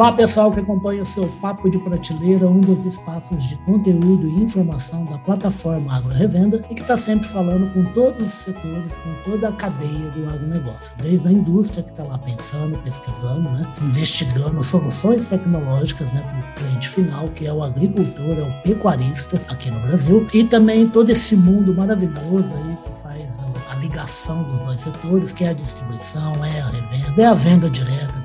Olá, pessoal que acompanha o seu Papo de Prateleira, um dos espaços de conteúdo e informação da plataforma Agro Revenda e que está sempre falando com todos os setores, com toda a cadeia do agronegócio, desde a indústria que está lá pensando, pesquisando, né, investigando soluções tecnológicas né, para o cliente final, que é o agricultor, é o pecuarista aqui no Brasil, e também todo esse mundo maravilhoso aí que faz a, a ligação dos dois setores, que é a distribuição, é a revenda, é a venda direta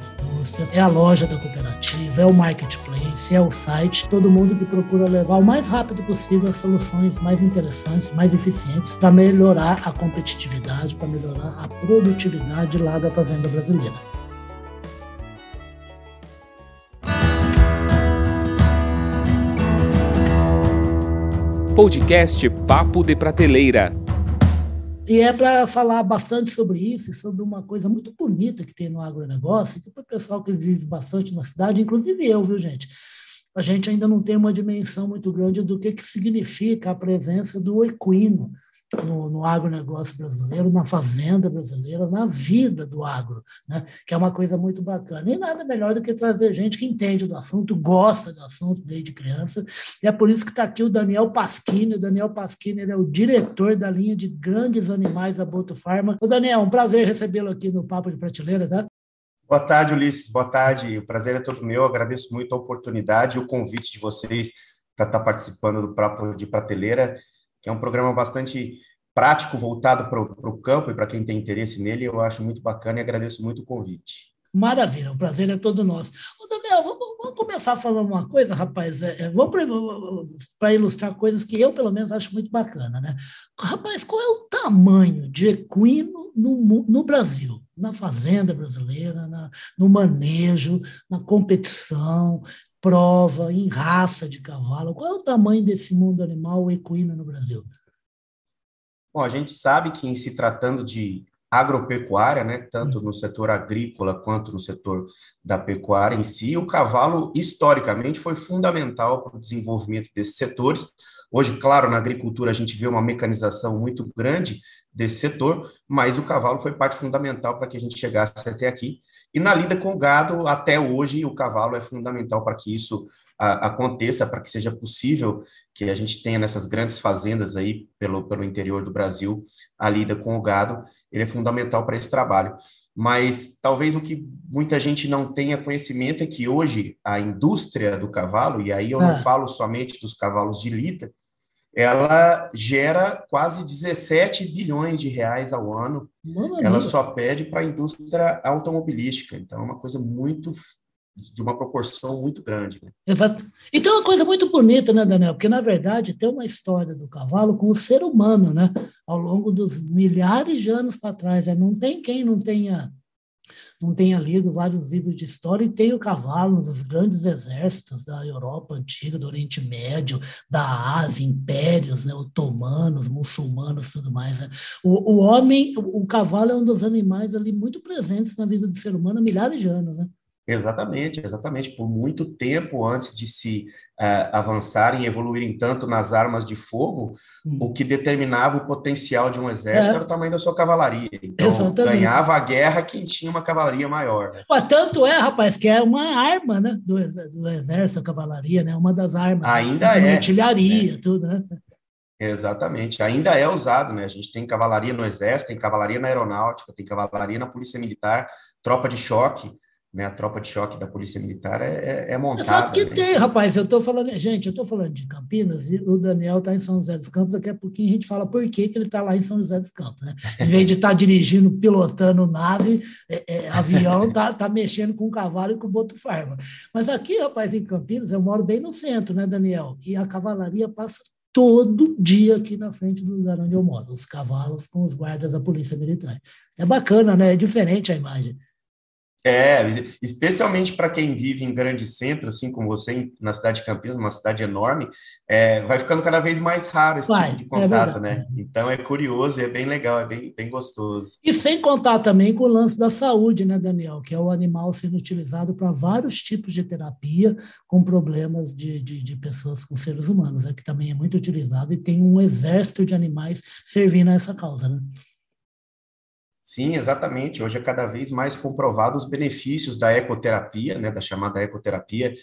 indústria, é a loja da cooperativa, é o marketplace, é o site, todo mundo que procura levar o mais rápido possível as soluções mais interessantes, mais eficientes para melhorar a competitividade, para melhorar a produtividade lá da fazenda brasileira. Podcast Papo de Prateleira e é para falar bastante sobre isso, sobre uma coisa muito bonita que tem no agronegócio, que para o pessoal que vive bastante na cidade, inclusive eu, viu, gente? A gente ainda não tem uma dimensão muito grande do que, que significa a presença do equino no, no agronegócio brasileiro, na fazenda brasileira, na vida do agro, né? que é uma coisa muito bacana. E nada melhor do que trazer gente que entende do assunto, gosta do assunto desde criança. E é por isso que está aqui o Daniel Pasquini. O Daniel Pasquini é o diretor da linha de grandes animais da Boto Farma. Ô, Daniel, um prazer recebê-lo aqui no Papo de Prateleira, tá? Boa tarde, Ulisses. Boa tarde. O prazer é todo meu. Eu agradeço muito a oportunidade e o convite de vocês para estar participando do Papo de Prateleira que é um programa bastante prático, voltado para o campo e para quem tem interesse nele. Eu acho muito bacana e agradeço muito o convite. Maravilha, o prazer é todo nosso. Ô, Daniel, vamos, vamos começar falando uma coisa, rapaz. É, é vamos para ilustrar coisas que eu, pelo menos, acho muito bacana, né? Rapaz, qual é o tamanho de equino no, no Brasil? Na fazenda brasileira, na, no manejo, na competição, prova, em raça de cavalo? Qual é o tamanho desse mundo animal equino no Brasil? Bom, a gente sabe que em se tratando de agropecuária, né, tanto no setor agrícola quanto no setor da pecuária em si, o cavalo historicamente foi fundamental para o desenvolvimento desses setores. Hoje, claro, na agricultura a gente vê uma mecanização muito grande desse setor, mas o cavalo foi parte fundamental para que a gente chegasse até aqui. E na lida com o gado, até hoje, o cavalo é fundamental para que isso a, aconteça, para que seja possível que a gente tenha nessas grandes fazendas aí pelo, pelo interior do Brasil a lida com o gado, ele é fundamental para esse trabalho. Mas talvez o que muita gente não tenha conhecimento é que hoje a indústria do cavalo, e aí eu não ah. falo somente dos cavalos de lida, ela gera quase 17 bilhões de reais ao ano. Mano ela só pede para a indústria automobilística. Então, é uma coisa muito de uma proporção muito grande. Né? Exato. E tem uma coisa muito bonita, né, Daniel? Porque, na verdade, tem uma história do cavalo com o ser humano, né? Ao longo dos milhares de anos para trás. Né? Não tem quem não tenha não tenha lido vários livros de história, e tem o cavalo dos grandes exércitos da Europa antiga, do Oriente Médio, da Ásia, impérios né, otomanos, muçulmanos, tudo mais. Né? O, o homem, o, o cavalo é um dos animais ali muito presentes na vida do ser humano há milhares de anos. Né? Exatamente, exatamente. Por muito tempo antes de se uh, avançarem e evoluírem tanto nas armas de fogo, hum. o que determinava o potencial de um exército é. era o tamanho da sua cavalaria. Então, exatamente. ganhava a guerra quem tinha uma cavalaria maior. Né? Mas tanto é, rapaz, que é uma arma né, do, do exército, a cavalaria, né? uma das armas. Ainda é. Artilharia, é. tudo, né? Exatamente, ainda é usado, né? A gente tem cavalaria no exército, tem cavalaria na aeronáutica, tem cavalaria na polícia militar, tropa de choque né, a tropa de choque da Polícia Militar é, é, é montada. Sabe que né? tem, rapaz. Eu estou falando, gente, eu estou falando de Campinas e o Daniel está em São José dos Campos. Daqui a pouquinho a gente fala por que, que ele está lá em São José dos Campos. Né? Em vez de estar tá dirigindo, pilotando nave, é, é, avião, tá, tá mexendo com o cavalo e com o boto farma. Mas aqui, rapaz, em Campinas, eu moro bem no centro, né, Daniel? E a cavalaria passa todo dia aqui na frente do lugar onde eu moro, os cavalos com os guardas da Polícia Militar. É bacana, né? É diferente a imagem. É, especialmente para quem vive em grande centro, assim como você, na cidade de Campinas, uma cidade enorme, é, vai ficando cada vez mais raro esse vai, tipo de é contato, é né? Então é curioso, é bem legal, é bem, bem gostoso. E sem contar também com o lance da saúde, né, Daniel? Que é o animal sendo utilizado para vários tipos de terapia com problemas de, de, de pessoas com seres humanos, né, que também é muito utilizado e tem um exército de animais servindo a essa causa, né? Sim, exatamente. Hoje é cada vez mais comprovado os benefícios da ecoterapia, né, da chamada ecoterapia,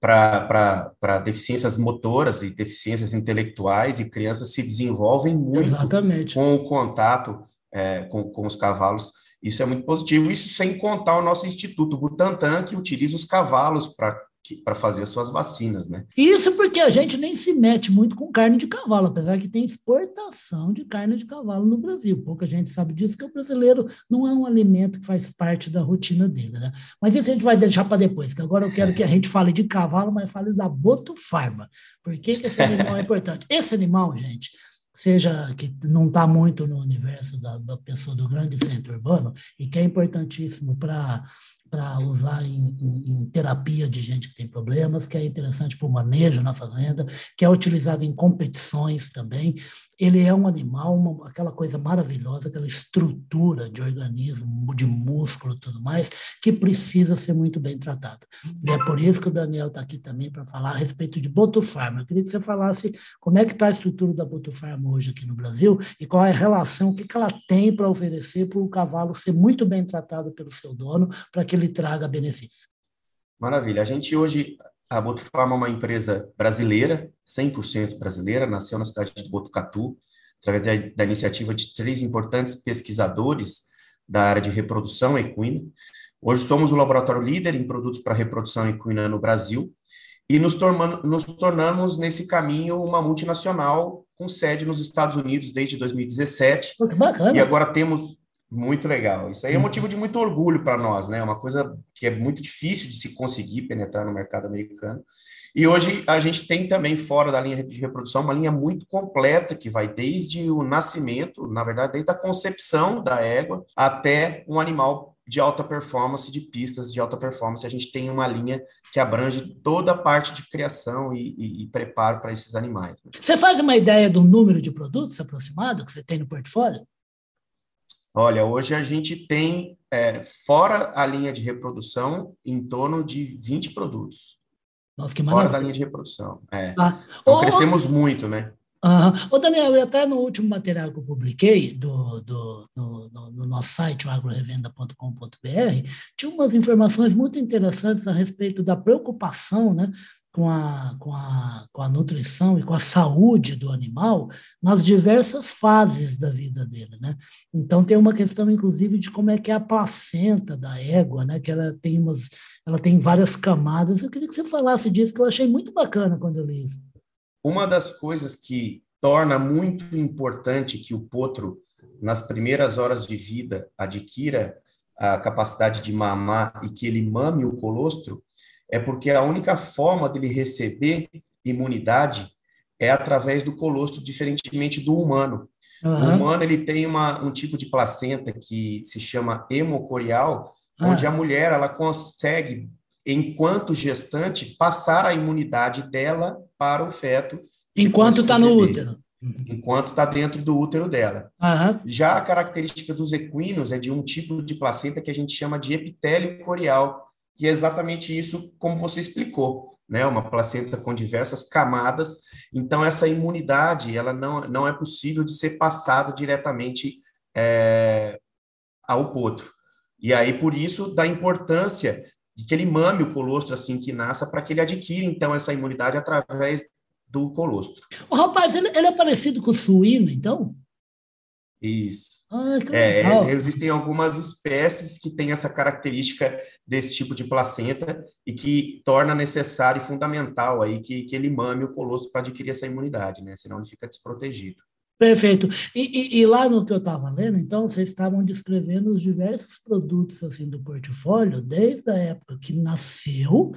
para deficiências motoras e deficiências intelectuais, e crianças se desenvolvem muito Exatamente. com o contato é, com, com os cavalos. Isso é muito positivo. Isso sem contar o nosso Instituto Butantan, que utiliza os cavalos para para fazer as suas vacinas, né? Isso porque a gente nem se mete muito com carne de cavalo, apesar que tem exportação de carne de cavalo no Brasil. Pouca gente sabe disso, que o brasileiro não é um alimento que faz parte da rotina dele, né? Mas isso a gente vai deixar para depois, que agora eu quero que a gente fale de cavalo, mas fale da botufarma. Por que, que esse animal é importante? Esse animal, gente, seja que não está muito no universo da, da, pessoa do grande centro urbano e que é importantíssimo para para usar em, em, em, terapia de gente que tem problemas, que é interessante para o manejo na fazenda, que é utilizado em competições também. Ele é um animal, uma, aquela coisa maravilhosa, aquela estrutura de organismo, de músculo tudo mais, que precisa ser muito bem tratado. E é por isso que o Daniel está aqui também para falar a respeito de botufarma. Eu queria que você falasse como é que está a estrutura da botufarma hoje aqui no Brasil e qual é a relação, o que, que ela tem para oferecer para o cavalo ser muito bem tratado pelo seu dono, para que ele traga benefício. Maravilha. A gente hoje, a Botufarma é uma empresa brasileira, 100% brasileira, nasceu na cidade de Botucatu, através da, iniciativa de três importantes pesquisadores da área de reprodução equina. Hoje somos o laboratório líder em produtos para reprodução equina no Brasil e nos, tornamos, nos tornamos nesse caminho uma multinacional com sede nos Estados Unidos desde 2017. Pô, que bacana. E agora temos muito legal. Isso aí é motivo de muito orgulho para nós, né? É uma coisa que é muito difícil de se conseguir penetrar no mercado americano. E hoje a gente tem também, fora da linha de reprodução, uma linha muito completa que vai desde o nascimento, na verdade, desde a concepção da égua até um animal de alta performance, de pistas de alta performance. A gente tem uma linha que abrange toda a parte de criação e, e, e preparo para esses animais. Né? Você faz uma ideia do número de produtos aproximado que você tem no portfólio? Olha, hoje a gente tem, é, fora a linha de reprodução, em torno de 20 produtos. Nossa, que maravilha. Fora da linha de reprodução. É. Ah. Então, oh, crescemos muito, né? Uhum. Ô, Daniel, até no último material que eu publiquei do, do, no, no, no nosso site, agrorevenda.com.br, tinha umas informações muito interessantes a respeito da preocupação né, com a, com, a, com a nutrição e com a saúde do animal nas diversas fases da vida dele, né? Então tem uma questão, inclusive, de como é que é a placenta da égua, né? Que ela tem umas, ela tem várias camadas. Eu queria que você falasse disso, que eu achei muito bacana quando eu li isso. Uma das coisas que torna muito importante que o potro, nas primeiras horas de vida, adquira a capacidade de mamar e que ele mame o colostro, é porque a única forma dele receber imunidade é através do colostro, diferentemente do humano. Uhum. O humano ele tem uma, um tipo de placenta que se chama hemocorial, uhum. onde a mulher ela consegue, enquanto gestante, passar a imunidade dela para o feto. Enquanto está no útero. Enquanto está dentro do útero dela. Uhum. Já a característica dos equinos é de um tipo de placenta que a gente chama de epitélio corial, que é exatamente isso como você explicou, né? Uma placenta com diversas camadas. Então essa imunidade, ela não, não é possível de ser passada diretamente é, ao potro. E aí por isso da importância de que ele mame o colostro assim que nasça para que ele adquira então essa imunidade através do colostro. O rapaz, ele, ele é parecido com o suíno, então? Isso. Ah, é, existem algumas espécies que têm essa característica desse tipo de placenta e que torna necessário e fundamental aí que, que ele mame o colostro para adquirir essa imunidade, né? Senão ele fica desprotegido. Perfeito. E, e, e lá no que eu estava lendo, então, vocês estavam descrevendo os diversos produtos assim do portfólio, desde a época que nasceu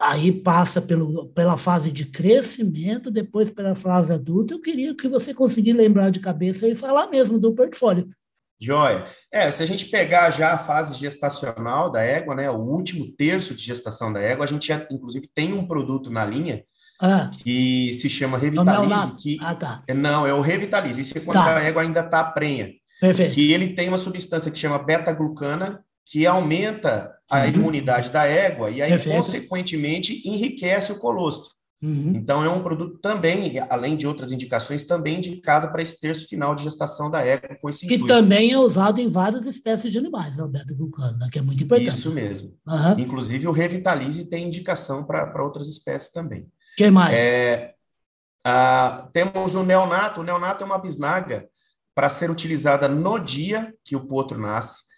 aí passa pelo, pela fase de crescimento, depois pela fase adulta. Eu queria que você conseguisse lembrar de cabeça e falar mesmo do portfólio. Joia. É, se a gente pegar já a fase gestacional da égua, né, o último terço de gestação da égua, a gente já, inclusive, tem um produto na linha ah. que se chama Revitalize. Que, ah, tá. É, não, é o Revitalize. Isso é quando tá. a égua ainda está prenha. Perfeito. Que ele tem uma substância que chama beta-glucana, que aumenta a uhum. imunidade da égua e aí, Perfeito. consequentemente, enriquece o colostro. Uhum. Então, é um produto também, além de outras indicações, também indicado para esse terço final de gestação da égua com esse intuito. também é usado em várias espécies de animais, né, Alberto Glucano, né, que é muito importante. Isso mesmo. Uhum. Inclusive, o Revitalize tem indicação para outras espécies também. que mais? É, ah, temos o neonato. O neonato é uma bisnaga para ser utilizada no dia que o potro nasce.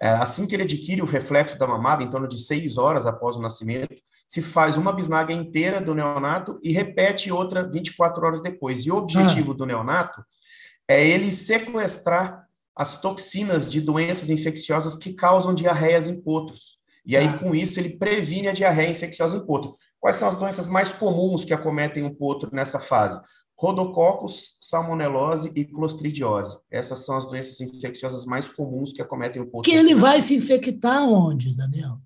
É, assim que ele adquire o reflexo da mamada, em torno de seis horas após o nascimento, se faz uma bisnaga inteira do neonato e repete outra 24 horas depois. E o objetivo ah. do neonato é ele sequestrar as toxinas de doenças infecciosas que causam diarreias em potros. E aí, ah. com isso, ele previne a diarreia infecciosa em potro. Quais são as doenças mais comuns que acometem o potro nessa fase? Rodococcus, salmonelose e clostridiose. Essas são as doenças infecciosas mais comuns que acometem o potro. Que ele vai se infectar onde, Daniel?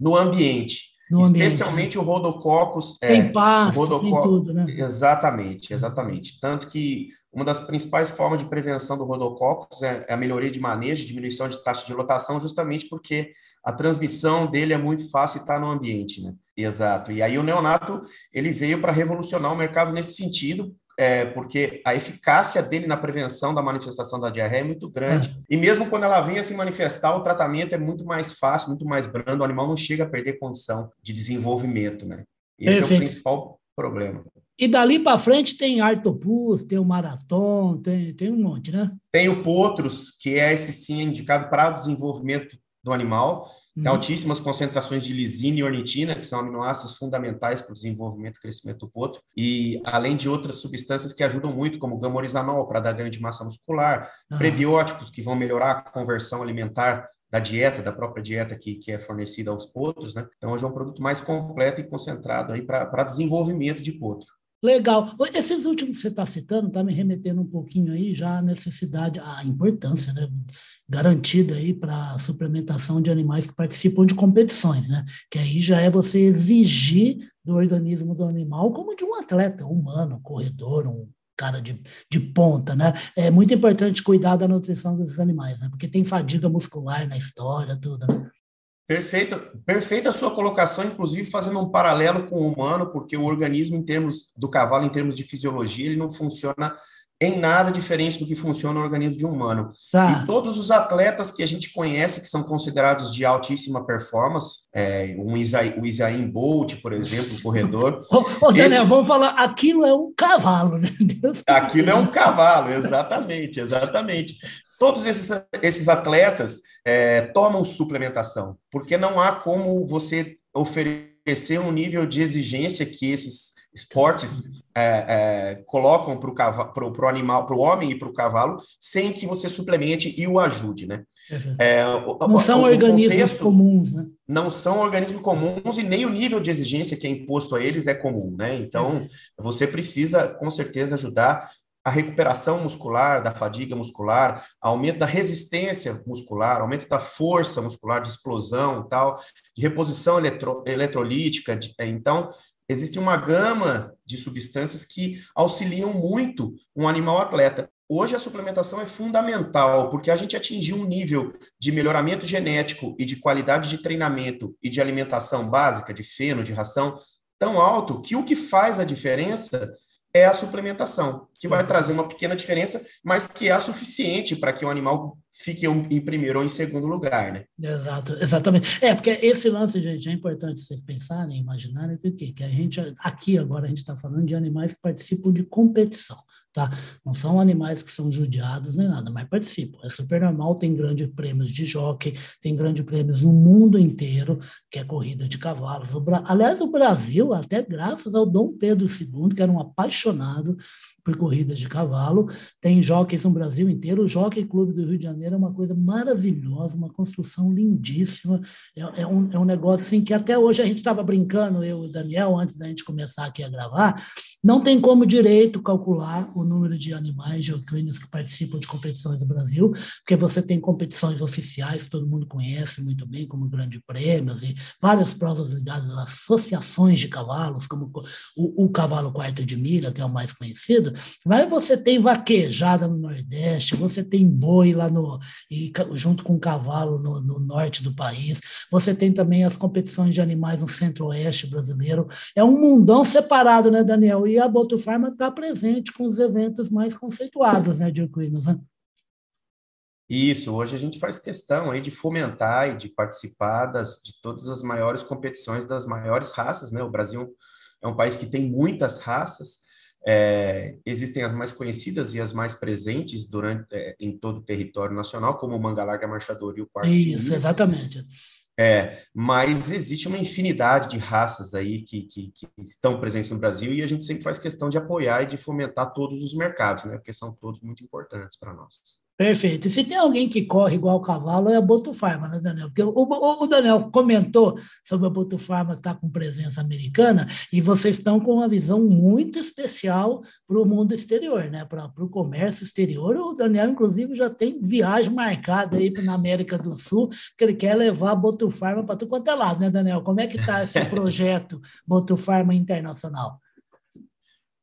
no ambiente. No especialmente o rodococcus. É, tem pasto, rodococcus, tem tudo, né? Exatamente, exatamente. Tanto que uma das principais formas de prevenção do rodococcus é, é a melhoria de manejo, diminuição de taxa de lotação, justamente porque a transmissão dele é muito fácil e está no ambiente, né? Exato. E aí o neonato, ele veio para revolucionar o mercado nesse sentido, é, porque a eficácia dele na prevenção da manifestação da diarreia é muito grande. É. E mesmo quando ela vem a se manifestar, o tratamento é muito mais fácil, muito mais brando, o animal não chega a perder condição de desenvolvimento, né? Esse Perfeito. é o principal problema. E dali para frente tem Artopus, tem o Marathon, tem, tem um monte, né? Tem o Potros, que é esse sim indicado para o desenvolvimento do animal. Tem uhum. altíssimas concentrações de lisina e ornitina, que são aminoácidos fundamentais para o desenvolvimento e crescimento do potro, e além de outras substâncias que ajudam muito, como gamorizanol, para dar ganho de massa muscular, uhum. prebióticos, que vão melhorar a conversão alimentar da dieta, da própria dieta que, que é fornecida aos potros, né? Então, hoje é um produto mais completo e concentrado aí para desenvolvimento de potro. Legal. Esses últimos que você está citando está me remetendo um pouquinho aí já à necessidade, à importância né, garantida aí para a suplementação de animais que participam de competições, né? Que aí já é você exigir do organismo do animal como de um atleta humano, corredor, um cara de, de ponta, né? É muito importante cuidar da nutrição desses animais, né? Porque tem fadiga muscular na história, tudo, né? Perfeito, perfeita a sua colocação, inclusive fazendo um paralelo com o humano, porque o organismo em termos do cavalo, em termos de fisiologia, ele não funciona em nada diferente do que funciona o organismo de um humano. Tá. E todos os atletas que a gente conhece, que são considerados de altíssima performance, é, um Isa, o Isaim Bolt, por exemplo, o corredor. ô, ô Daniel, esses... vamos falar, aquilo é um cavalo, né? Deus aquilo é um cavalo, exatamente, exatamente. Todos esses, esses atletas é, tomam suplementação, porque não há como você oferecer um nível de exigência que esses esportes é, é, colocam para o animal, para o homem e para o cavalo, sem que você suplemente e o ajude, né? É, não são o, organismos contexto, comuns, né? Não são organismos comuns e nem o nível de exigência que é imposto a eles é comum, né? Então, você precisa, com certeza, ajudar a recuperação muscular, da fadiga muscular, aumento da resistência muscular, aumento da força muscular, de explosão tal, de reposição eletro, eletrolítica. De, é, então, existe uma gama de substâncias que auxiliam muito um animal atleta. Hoje a suplementação é fundamental, porque a gente atingiu um nível de melhoramento genético e de qualidade de treinamento e de alimentação básica, de feno, de ração, tão alto que o que faz a diferença é a suplementação, que vai trazer uma pequena diferença, mas que é suficiente para que o animal fique em primeiro ou em segundo lugar, né? Exato, exatamente. É, porque esse lance, gente, é importante vocês pensarem, imaginarem que o quê? Que a gente, aqui agora, a gente está falando de animais que participam de competição, tá? Não são animais que são judiados nem nada, mas participam. É super normal, tem grandes prêmios de jockey, tem grandes prêmios no mundo inteiro, que é corrida de cavalos. Aliás, o Brasil, até graças ao Dom Pedro II, que era um apaixonado por corridas de cavalo. Tem jockeys no Brasil inteiro. O Jockey Clube do Rio de Janeiro é uma coisa maravilhosa, uma construção lindíssima. É, é, um, é um negócio assim que até hoje a gente estava brincando, eu e o Daniel, antes da gente começar aqui a gravar, Não tem como direito calcular o número de animais geoquinos que participam de competições no Brasil, porque você tem competições oficiais que todo mundo conhece muito bem, como Grande Prêmios e várias provas ligadas a associações de cavalos, como o, o cavalo quarto de milha, que é o mais conhecido. Mas você tem vaquejada no Nordeste, você tem boi lá no e, junto com cavalo no, no norte do país, você tem também as competições de animais no centro-oeste brasileiro. É um mundão separado, né, Daniel? E a Botufarma está presente com os eventos mais conceituados, né, de equinos, né? Isso, hoje a gente faz questão aí de fomentar e de participar das, de todas as maiores competições das maiores raças, né? O Brasil é um país que tem muitas raças, é, existem as mais conhecidas e as mais presentes durante é, em todo o território nacional, como o manga larga marchador e o quarto Isso, exatamente. É, mas existe uma infinidade de raças aí que, que, que, estão presentes no Brasil e a gente sempre faz questão de apoiar e de fomentar todos os mercados, né? Porque são todos muito importantes para nós. Perfeito. E se tem alguém que corre igual o cavalo, é a Botufarma, né, Daniel? Porque o, o, o Daniel comentou sobre a Botufarma estar tá com presença americana e vocês estão com uma visão muito especial para o mundo exterior, né? Para o comércio exterior. O Daniel, inclusive, já tem viagem marcada aí na América do Sul, que ele quer levar a Botufarma para tudo quanto é lado, né, Daniel? Como é que está esse projeto Botufarma Internacional?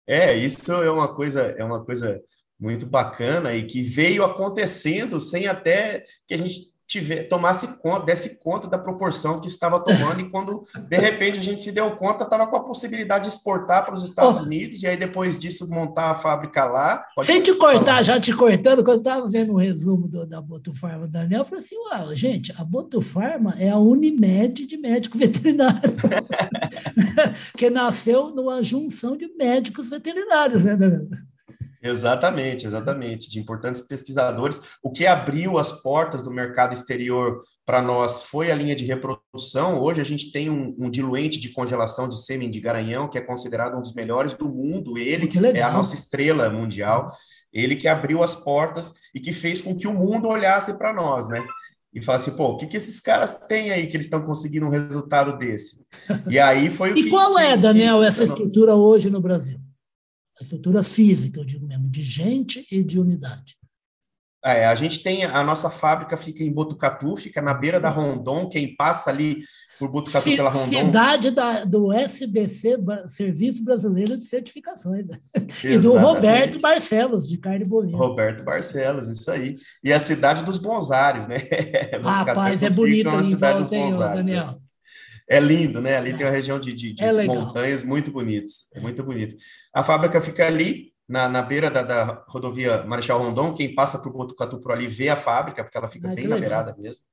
É, isso é uma coisa, é uma coisa muito bacana e que veio acontecendo sem até que a gente tiver, tomasse conta, desse conta da proporção que estava tomando, e quando de repente a gente se deu conta, estava com a possibilidade de exportar para os Estados oh. Unidos, e aí depois disso montar a fábrica lá. Sem te cortar, já te cortando, quando eu estava vendo o resumo do, da Botufarma Daniel, eu falei assim: Uau, gente, a Botufarma é a Unimed de médico veterinário, que nasceu numa junção de médicos veterinários, né, Daniel? Exatamente, exatamente, de importantes pesquisadores. O que abriu as portas do mercado exterior para nós foi a linha de reprodução. Hoje a gente tem um, um, diluente de congelação de sêmen de garanhão, que é considerado um dos melhores do mundo. Ele que é a nossa estrela mundial. Ele que abriu as portas e que fez com que o mundo olhasse para nós, né? E falasse, assim, pô, o que, que esses caras têm aí que eles estão conseguindo um resultado desse? E aí foi o e que. E qual é, Daniel, essa estrutura hoje no Brasil? A estrutura física, eu digo mesmo, de gente e de unidade. É, a gente tem, a nossa fábrica fica em Botucatu, fica na beira da Rondon, quem passa ali por Botucatu C pela Rondon... Cidade da, do SBC, Serviço Brasileiro de Certificações, né? e do Roberto Barcelos, de carne bovina. Roberto Barcelos, isso aí. E a cidade dos Bonsares, né? Rapaz, é bonito ali em volta, hein, Daniel? É. Lindo, né? Ali é. tem uma região de, de, de é montanhas muito bonitas. É muito bonito. A fábrica fica ali, na, na beira da, da rodovia Marechal Rondon. Quem passa por Botucatu por ali vê a fábrica, porque ela fica ah, bem na beirada mesmo.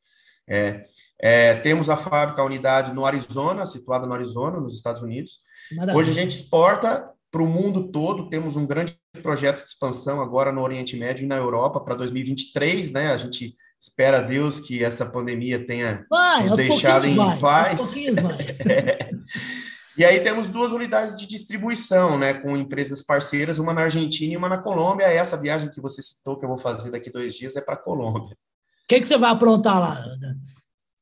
É, é, temos a fábrica, a unidade no Arizona, situada no Arizona, nos Estados Unidos. Maravilha. Hoje a gente exporta para o mundo todo. Temos um grande projeto de expansão agora no Oriente Médio e na Europa para 2023, né? A gente Espera Deus que essa pandemia tenha vai, nos deixado em vai, paz. e aí temos duas unidades de distribuição, né, com empresas parceiras, uma na Argentina e uma na Colômbia. Essa viagem que você citou que eu vou fazer daqui dois dias é para a Colômbia. O que, que você vai aprontar lá?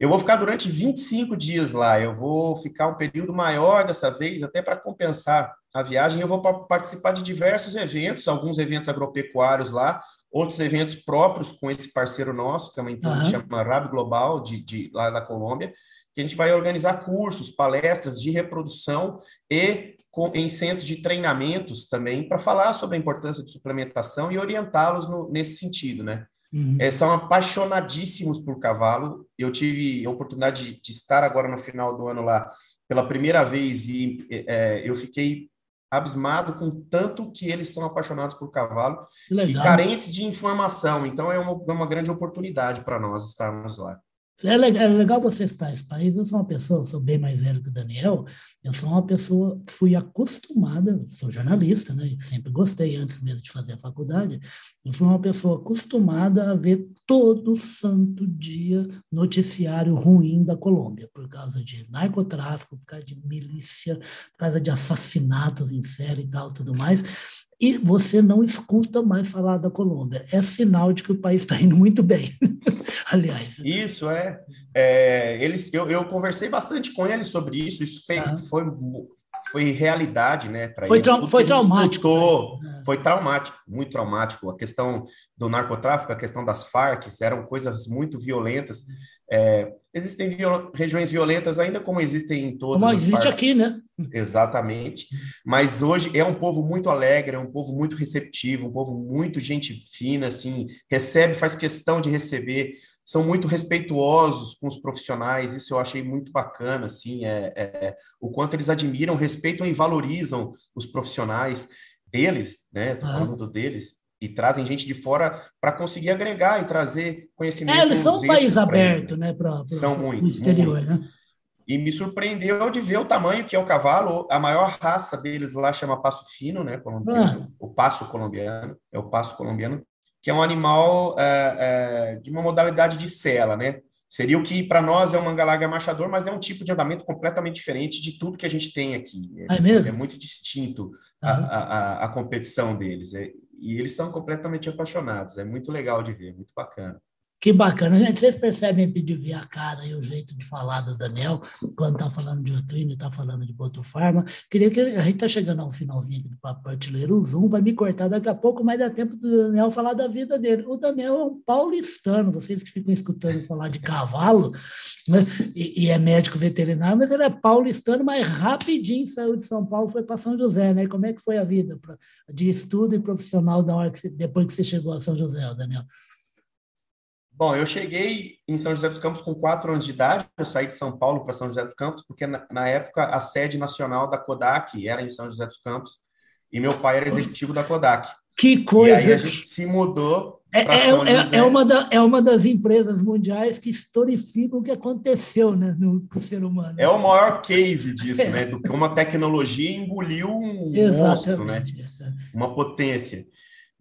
Eu vou ficar durante 25 dias lá. Eu vou ficar um período maior dessa vez, até para compensar a viagem. Eu vou participar de diversos eventos, alguns eventos agropecuários lá, outros eventos próprios com esse parceiro nosso, que é uma empresa uhum. que chama Rab Global, de, de, lá da Colômbia, que a gente vai organizar cursos, palestras de reprodução e com, em centros de treinamentos também, para falar sobre a importância de suplementação e orientá-los nesse sentido, né? Uhum. É, são apaixonadíssimos por cavalo. Eu tive a oportunidade de, de, estar agora no final do ano lá pela primeira vez e é, eu fiquei abismado com tanto que eles são apaixonados por cavalo e carentes de informação. Então é uma, é uma grande oportunidade para nós estarmos lá. É legal, é legal você estar nesse país. Eu sou uma pessoa, sou bem mais velho que o Daniel. Eu sou uma pessoa que fui acostumada, sou jornalista, né? Sempre gostei antes mesmo de fazer a faculdade. Eu fui uma pessoa acostumada a ver todo santo dia noticiário ruim da Colômbia, por causa de narcotráfico, por causa de milícia, por causa de assassinatos em série e tal, tudo mais e você não escuta mais falar da Colômbia. É sinal de que o país está indo muito bem, aliás. Isso é. é eles, eu, eu, conversei bastante com eles sobre isso. Isso foi, ah. foi, foi realidade, né, para foi, trau foi traumático. Né? Foi traumático, muito traumático. A questão do narcotráfico, a questão das Farc, eram coisas muito violentas. É, existem viol regiões violentas ainda como existem em todas Como existe partes. aqui, né? Exatamente. Mas hoje é um povo muito alegre, é um povo muito receptivo, um povo muito gente fina, assim, recebe, faz questão de receber são muito respeituosos com os profissionais, isso eu achei muito bacana, assim, é, é, o quanto eles admiram, respeitam e valorizam os profissionais deles, né, tô falando deles, e trazem gente de fora para conseguir agregar e trazer conhecimento. É, eles são um país aberto, né, para são muito, exterior, muito. né? E me surpreendeu de ver o tamanho que é o cavalo. A maior raça deles lá chama passo fino, né? Colombiano, ah. O passo colombiano, é o passo colombiano que é um animal é, é, de uma modalidade de cela, né? Seria o que para nós é um mangalaga machador, mas é um tipo de andamento completamente diferente de tudo que a gente tem aqui. É, é mesmo? É muito distinto uhum. a, a, a, competição deles. É, e eles são completamente apaixonados. É muito legal de ver, muito bacana. Que bacana, gente. Vocês percebem ver a cara e o jeito de falar do Daniel, quando está falando de Eutrine, está falando de Botofarma. Queria que a gente está chegando ao finalzinho aqui do Papo Artilheiro. O Zoom vai me cortar daqui a pouco, mas dá tempo do Daniel falar da vida dele. O Daniel é um paulistano, vocês que ficam escutando falar de cavalo, né? e, e, é médico veterinário, mas ele é paulistano, mas rapidinho saiu de São Paulo, foi para São José, né? Como é que foi a vida pra, de estudo e profissional da hora que você, depois que você chegou a São José, Daniel? Bom, eu cheguei em São José dos Campos com quatro anos de idade. Eu saí de São Paulo para São José dos Campos, porque na, na, época a sede nacional da Kodak era em São José dos Campos e meu pai era executivo da Kodak. Que coisa! E aí a gente se mudou é, para é, São é, José. É uma, da, é uma das empresas mundiais que historificam o que aconteceu né, no, com o ser humano. É o maior case disso, né? Do que uma tecnologia engoliu um Exatamente. monstro, né? Uma potência.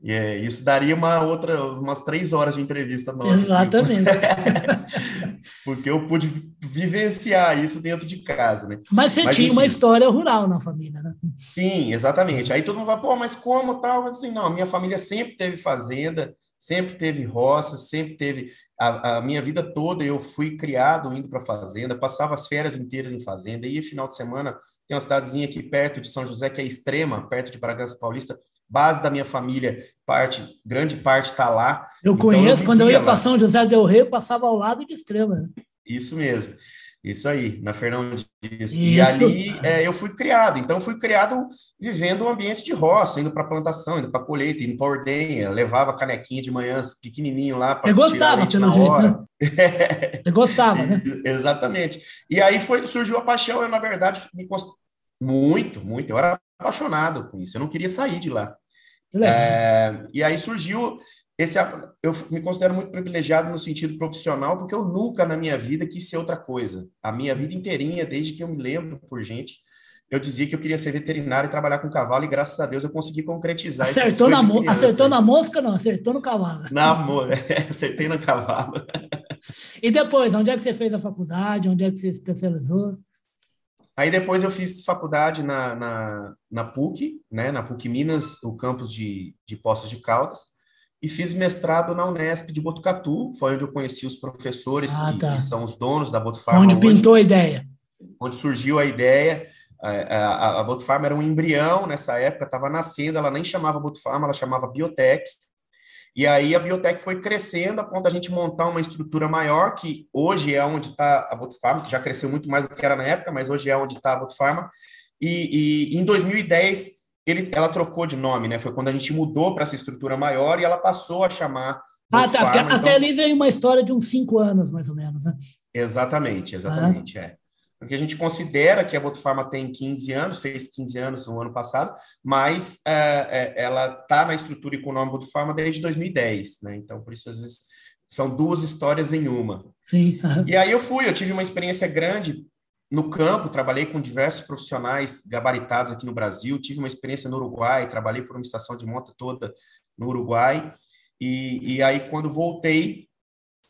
E é, isso daria uma outra, umas três horas de entrevista nossa. Exatamente. Porque eu pude vivenciar isso dentro de casa, né? Mas você mas, tinha uma história rural na família, né? Sim, exatamente. Aí todo mundo fala, pô, mas como tal? Mas, assim, não, a minha família sempre teve fazenda, sempre teve roça, sempre teve. A, a minha vida toda eu fui criado indo para fazenda, passava as férias inteiras em fazenda, ia final de semana, tem uma cidadezinha aqui perto de São José, que é extrema, perto de Bragança Paulista, base da minha família, parte, grande parte está lá. Eu então, conheço, eu quando eu ia para São José del Rei, eu passava ao lado de Extrema. Né? Isso mesmo. Isso aí, na Fernão Dias. E ali é, eu fui criado. Então, fui criado vivendo um ambiente de roça, indo para plantação, indo para colheita, indo para ordenha, levava canequinha de manhã, pequenininho lá. Você gostava, pelo jeito, né? Você gostava, né? Exatamente. E aí foi, surgiu a paixão. Eu, na verdade, me const... muito, muito. Eu era apaixonado com isso. Eu não queria sair de lá. É, e aí surgiu esse. Eu me considero muito privilegiado no sentido profissional, porque eu nunca na minha vida quis ser outra coisa. A minha vida inteirinha, desde que eu me lembro por gente, eu dizia que eu queria ser veterinário e trabalhar com cavalo, e graças a Deus eu consegui concretizar Acertou, na, acertou na mosca, não, acertou no cavalo. Na mosca, acertei no cavalo. E depois, onde é que você fez a faculdade? Onde é que você especializou? Aí depois eu fiz faculdade na, na, na PUC, né, na PUC Minas, o campus de, de Poços de Caldas, e fiz mestrado na Unesp de Botucatu, foi onde eu conheci os professores ah, que, tá. que, são os donos da Botufarma. Onde pintou a ideia. Onde surgiu a ideia. A, a, a Botufarma era um embrião nessa época, estava nascendo, ela nem chamava Botufarma, ela chamava Biotech. E aí a biotech foi crescendo a ponto da gente montar uma estrutura maior, que hoje é onde está a Botufarma, que já cresceu muito mais do que era na época, mas hoje é onde está a Botufarma. E, e em 2010 ele, ela trocou de nome, né? Foi quando a gente mudou para essa estrutura maior e ela passou a chamar. Ah, tá. Então... Até ali veio uma história de uns cinco anos, mais ou menos, né? Exatamente, exatamente, ah. é. Porque a gente considera que a Botufarma tem 15 anos, fez 15 anos no ano passado, mas é, é, ela está na estrutura e com o nome Botufarma desde 2010, né? Então, por isso, às vezes, são duas histórias em uma. Sim. Uhum. E aí eu fui, eu tive uma experiência grande no campo, trabalhei com diversos profissionais gabaritados aqui no Brasil, tive uma experiência no Uruguai, trabalhei por uma estação de monta toda no Uruguai, e, e aí quando voltei,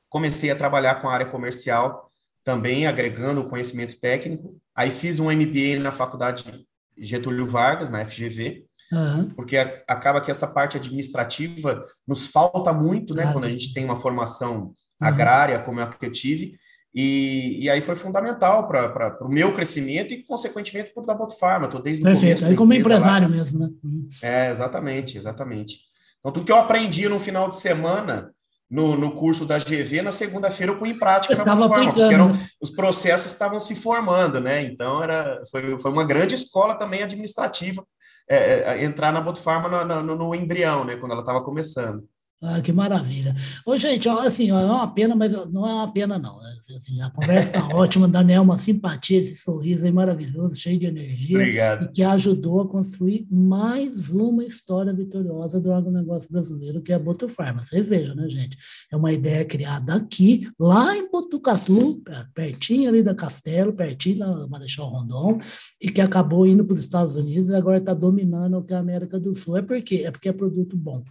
comecei a trabalhar com a área comercial, também agregando o conhecimento técnico. Aí fiz um MBA na faculdade Getúlio Vargas, na FGV, uhum. porque acaba que essa parte administrativa nos falta muito, né, quando a gente tem uma formação agrária, como é a que eu tive, E, e aí foi fundamental para o meu crescimento e, consequentemente, para o da Botofarma. Estou desde o Perfeito, começo. Aí como empresário lá. mesmo, né? Uhum. É, exatamente, exatamente. Então, tudo que eu aprendi no final de semana no, no curso da GV, na segunda-feira eu pus em prática na Botofarma, porque eram, né? os processos estavam se formando, né? Então, era, foi, foi uma grande escola também administrativa é, é, entrar na Botofarma no, no, no embrião, né? Quando ela estava começando. Ah, que maravilha. Ô, gente, assim, é uma pena, mas não é uma pena, não. Assim, a conversa está ótima, Daniel, uma simpatia, esse sorriso aí maravilhoso, cheio de energia. Obrigado. E que ajudou a construir mais uma história vitoriosa do agronegócio brasileiro, que é a Botufarma. Vocês vejam, né, gente? É uma ideia criada aqui, lá em Botucatu, pertinho ali da Castelo, pertinho da Marechal Rondon, e que acabou indo para os Estados Unidos e agora está dominando o que é a América do Sul. É porque é porque é produto bom.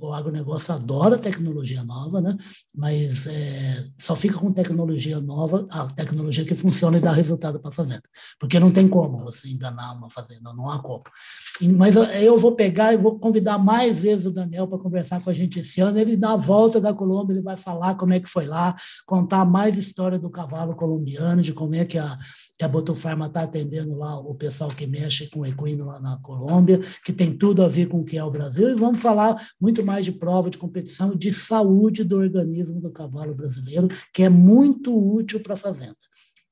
O agronegócio adora tecnologia nova, né? mas é, só fica com tecnologia nova, a tecnologia que funciona e dá resultado para a fazenda. Porque não tem como você enganar uma fazenda, não há como. E, mas eu, vou pegar e vou convidar mais vezes o Daniel para conversar com a gente esse ano. Ele dá a volta da Colômbia, ele vai falar como é que foi lá, contar mais história do cavalo colombiano, de como é que a, que a está atendendo lá o pessoal que mexe com equino lá na Colômbia, que tem tudo a ver com o que é o Brasil. E vamos falar muito mais de prova de competição e de saúde do organismo do cavalo brasileiro, que é muito útil para a fazenda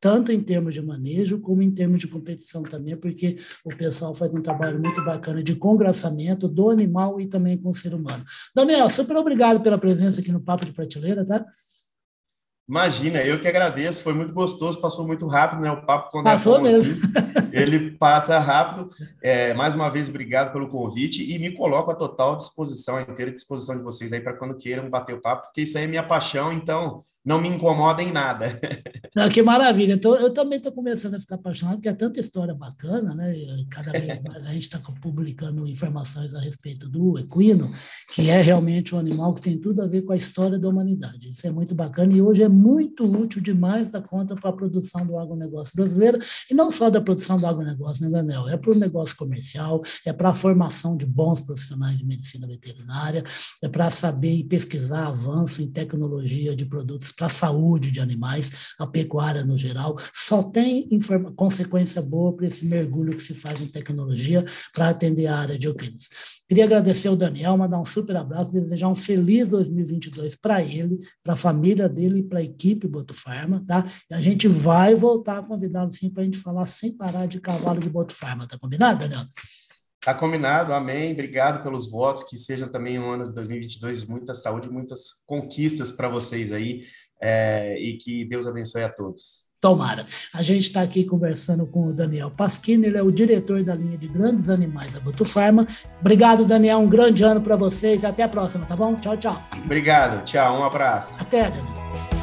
tanto em termos de manejo como em termos de competição também, porque o pessoal faz um trabalho muito bacana de congraçamento do animal e também com o ser humano. Daniel, super obrigado pela presença aqui no Papo de Prateleira, tá? Imagina, eu que agradeço, foi muito gostoso, passou muito rápido, né? O papo quando é Passou é bom mesmo. assim, ele passa rápido. É, mais uma vez, obrigado pelo convite e me coloco à total disposição, à inteira disposição de vocês aí para quando queiram bater o papo, porque isso aí é minha paixão, então não me incomoda em nada. Não, que maravilha. Então, eu também estou começando a ficar apaixonado, porque é tanta história bacana, né? Cada vez mais a gente está publicando informações a respeito do equino, que é realmente um animal que tem tudo a ver com a história da humanidade. Isso é muito bacana e hoje é muito útil demais da conta para a produção do agronegócio brasileiro, e não só da produção do agronegócio, né, Daniel? É para o negócio comercial, é para a formação de bons profissionais de medicina veterinária, é para saber e pesquisar avanço em tecnologia de produtos para a saúde de animais, a pecuária no geral, só tem consequência boa para esse mergulho que se faz em tecnologia para atender a área de equinos. Queria agradecer ao Daniel, mandar um super abraço, desejar um feliz 2022 para ele, para a família dele e para a equipe Botufarma, tá? E a gente vai voltar a convidá-lo sim para a gente falar sem parar de cavalo de Botufarma, tá combinado, Daniel? Tá combinado, amém. Obrigado pelos votos. Que seja também um ano de 2022 muita saúde, muitas conquistas para vocês aí é, e que Deus abençoe a todos. Tomara. A gente está aqui conversando com o Daniel Pasquini, ele é o diretor da linha de grandes animais da Botufarma. Obrigado, Daniel. Um grande ano para vocês. Até a próxima, tá bom? Tchau, tchau. Obrigado. Tchau. Um abraço. Até, Daniel.